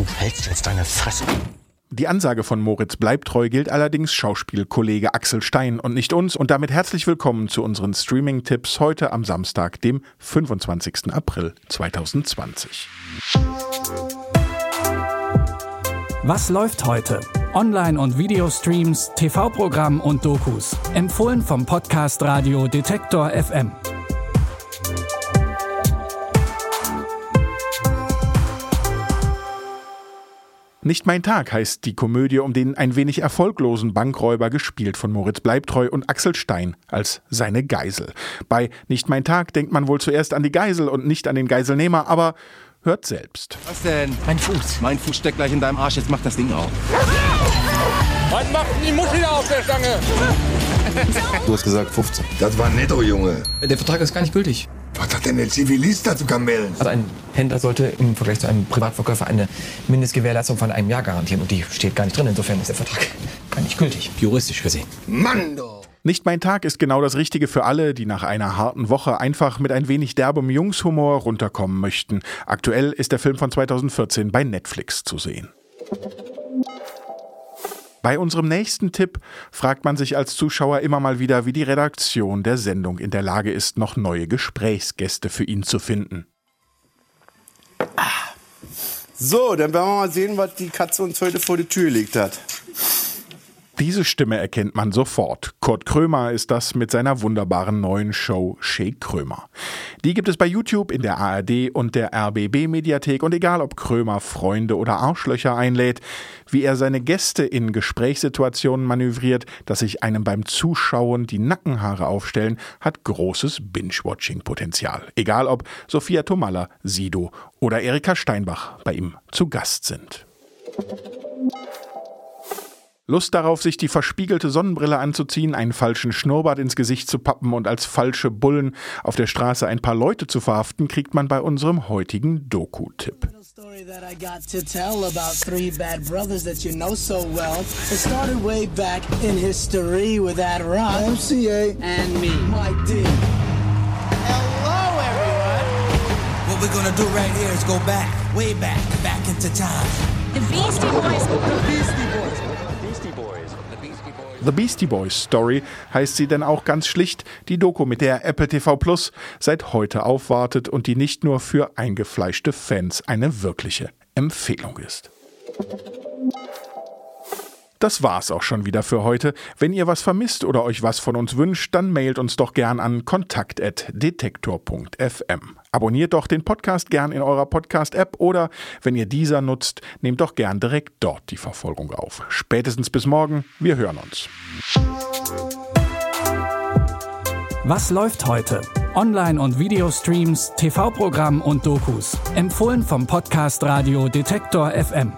Du hältst jetzt deine Fresse. Die Ansage von Moritz Bleibtreu gilt allerdings Schauspielkollege Axel Stein und nicht uns. Und damit herzlich willkommen zu unseren Streaming-Tipps heute am Samstag, dem 25. April 2020. Was läuft heute? Online- und Videostreams, TV-Programm und Dokus. Empfohlen vom Podcast Radio Detektor FM. Nicht mein Tag heißt die Komödie um den ein wenig erfolglosen Bankräuber, gespielt von Moritz Bleibtreu und Axel Stein als seine Geisel. Bei Nicht mein Tag denkt man wohl zuerst an die Geisel und nicht an den Geiselnehmer, aber hört selbst. Was denn? Mein Fuß. Mein Fuß steckt gleich in deinem Arsch, jetzt mach das Ding auf. Was macht denn die da auf der Stange? Du hast gesagt 15. Das war netto, Junge. Der Vertrag ist gar nicht gültig. Was hat denn der Zivilist dazu melden? Also ein Händler sollte im Vergleich zu einem Privatverkäufer eine Mindestgewährleistung von einem Jahr garantieren. Und die steht gar nicht drin. Insofern ist der Vertrag gar nicht gültig, juristisch gesehen. Mann, doch. Nicht mein Tag ist genau das Richtige für alle, die nach einer harten Woche einfach mit ein wenig derbem Jungshumor runterkommen möchten. Aktuell ist der Film von 2014 bei Netflix zu sehen. Bei unserem nächsten Tipp fragt man sich als Zuschauer immer mal wieder, wie die Redaktion der Sendung in der Lage ist, noch neue Gesprächsgäste für ihn zu finden. So, dann werden wir mal sehen, was die Katze uns heute vor die Tür gelegt hat. Diese Stimme erkennt man sofort. Kurt Krömer ist das mit seiner wunderbaren neuen Show Shea Krömer. Die gibt es bei YouTube, in der ARD und der RBB Mediathek und egal ob Krömer Freunde oder Arschlöcher einlädt, wie er seine Gäste in Gesprächssituationen manövriert, dass sich einem beim Zuschauen die Nackenhaare aufstellen, hat großes Binge-Watching-Potenzial. Egal ob Sophia Tomalla, Sido oder Erika Steinbach bei ihm zu Gast sind. Lust darauf, sich die verspiegelte Sonnenbrille anzuziehen, einen falschen Schnurrbart ins Gesicht zu pappen und als falsche Bullen auf der Straße ein paar Leute zu verhaften, kriegt man bei unserem heutigen Doku-Tipp. story that I got to tell about three bad brothers that you know so well. It started way back in history with that rock. MCA and me, Mike D. Hello, everyone. What we're gonna do right here is go back, way back, back into time. The Beastie Boys. The Beastie Boys. The Beastie Boys Story heißt sie denn auch ganz schlicht, die Doku, mit der Apple TV Plus seit heute aufwartet und die nicht nur für eingefleischte Fans eine wirkliche Empfehlung ist. Das war's auch schon wieder für heute. Wenn ihr was vermisst oder euch was von uns wünscht, dann mailt uns doch gern an kontakt.detektor.fm. Abonniert doch den Podcast gern in eurer Podcast-App oder wenn ihr dieser nutzt, nehmt doch gern direkt dort die Verfolgung auf. Spätestens bis morgen, wir hören uns. Was läuft heute? Online- und Videostreams, TV-Programm und Dokus. Empfohlen vom Podcast Radio Detektor FM.